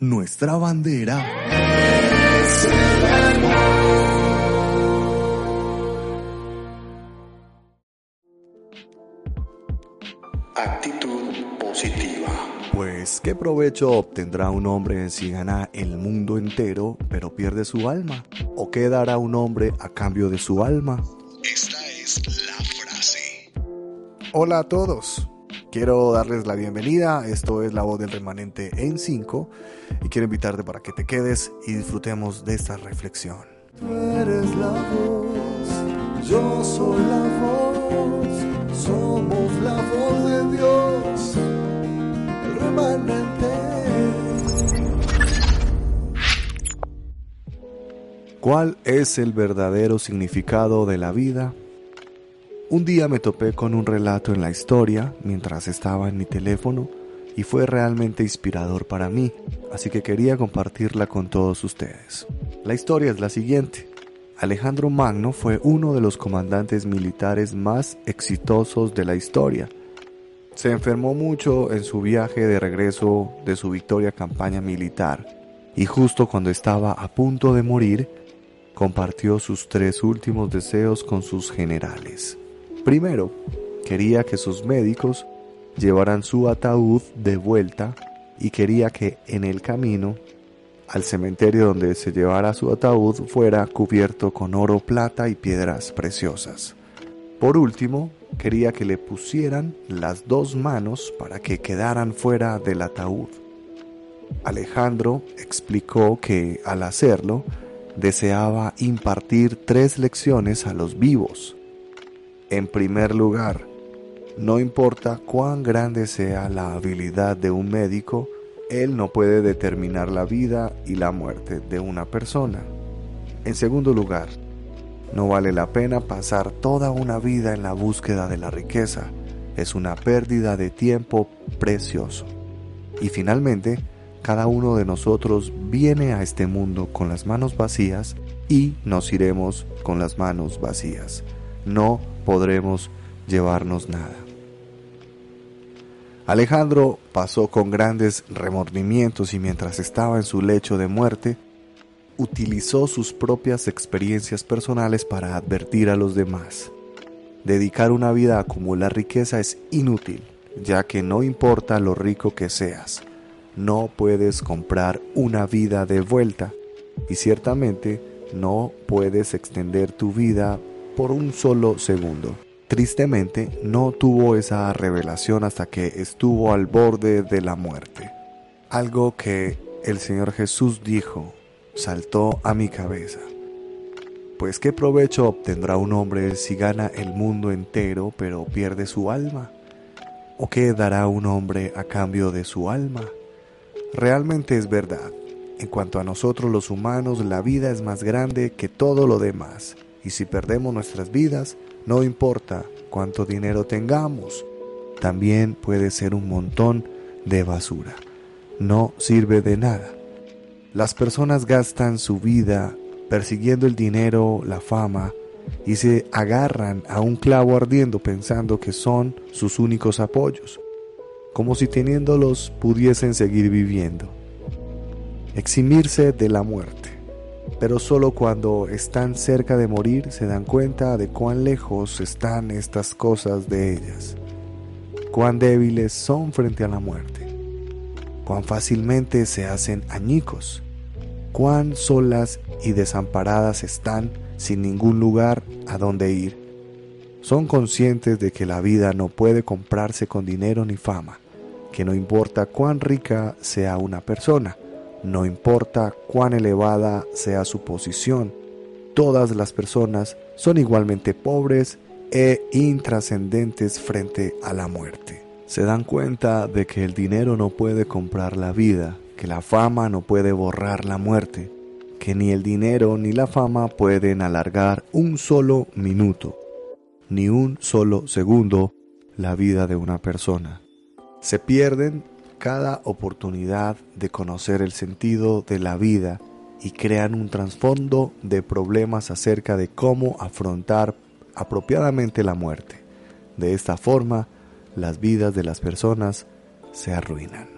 Nuestra bandera. Actitud positiva. Pues, ¿qué provecho obtendrá un hombre si gana el mundo entero pero pierde su alma? ¿O qué dará un hombre a cambio de su alma? Esta es la frase. Hola a todos. Quiero darles la bienvenida. Esto es La Voz del Remanente en 5 y quiero invitarte para que te quedes y disfrutemos de esta reflexión. Tú eres la voz, yo soy la voz, somos la voz de Dios, el remanente. ¿Cuál es el verdadero significado de la vida? Un día me topé con un relato en la historia mientras estaba en mi teléfono y fue realmente inspirador para mí, así que quería compartirla con todos ustedes. La historia es la siguiente. Alejandro Magno fue uno de los comandantes militares más exitosos de la historia. Se enfermó mucho en su viaje de regreso de su victoria campaña militar y justo cuando estaba a punto de morir, compartió sus tres últimos deseos con sus generales. Primero, quería que sus médicos llevaran su ataúd de vuelta y quería que en el camino al cementerio donde se llevara su ataúd fuera cubierto con oro, plata y piedras preciosas. Por último, quería que le pusieran las dos manos para que quedaran fuera del ataúd. Alejandro explicó que al hacerlo deseaba impartir tres lecciones a los vivos. En primer lugar, no importa cuán grande sea la habilidad de un médico, él no puede determinar la vida y la muerte de una persona. En segundo lugar, no vale la pena pasar toda una vida en la búsqueda de la riqueza. Es una pérdida de tiempo precioso. Y finalmente, cada uno de nosotros viene a este mundo con las manos vacías y nos iremos con las manos vacías. No podremos llevarnos nada. Alejandro pasó con grandes remordimientos y mientras estaba en su lecho de muerte, utilizó sus propias experiencias personales para advertir a los demás. Dedicar una vida a acumular riqueza es inútil, ya que no importa lo rico que seas, no puedes comprar una vida de vuelta y ciertamente no puedes extender tu vida por un solo segundo. Tristemente, no tuvo esa revelación hasta que estuvo al borde de la muerte. Algo que el Señor Jesús dijo saltó a mi cabeza. Pues qué provecho obtendrá un hombre si gana el mundo entero pero pierde su alma? ¿O qué dará un hombre a cambio de su alma? Realmente es verdad. En cuanto a nosotros los humanos, la vida es más grande que todo lo demás. Y si perdemos nuestras vidas, no importa cuánto dinero tengamos, también puede ser un montón de basura. No sirve de nada. Las personas gastan su vida persiguiendo el dinero, la fama, y se agarran a un clavo ardiendo pensando que son sus únicos apoyos, como si teniéndolos pudiesen seguir viviendo. Eximirse de la muerte pero solo cuando están cerca de morir se dan cuenta de cuán lejos están estas cosas de ellas, cuán débiles son frente a la muerte, cuán fácilmente se hacen añicos, cuán solas y desamparadas están sin ningún lugar a donde ir. Son conscientes de que la vida no puede comprarse con dinero ni fama, que no importa cuán rica sea una persona, no importa cuán elevada sea su posición, todas las personas son igualmente pobres e intrascendentes frente a la muerte. Se dan cuenta de que el dinero no puede comprar la vida que la fama no puede borrar la muerte, que ni el dinero ni la fama pueden alargar un solo minuto, ni un solo segundo la vida de una persona. Se pierden cada oportunidad de conocer el sentido de la vida y crean un trasfondo de problemas acerca de cómo afrontar apropiadamente la muerte. De esta forma, las vidas de las personas se arruinan.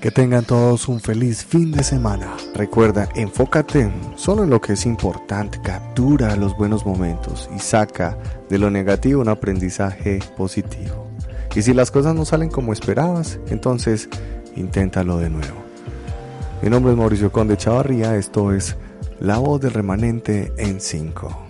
Que tengan todos un feliz fin de semana. Recuerda, enfócate solo en lo que es importante, captura los buenos momentos y saca de lo negativo un aprendizaje positivo. Y si las cosas no salen como esperabas, entonces inténtalo de nuevo. Mi nombre es Mauricio Conde Chavarría, esto es La voz del remanente en 5.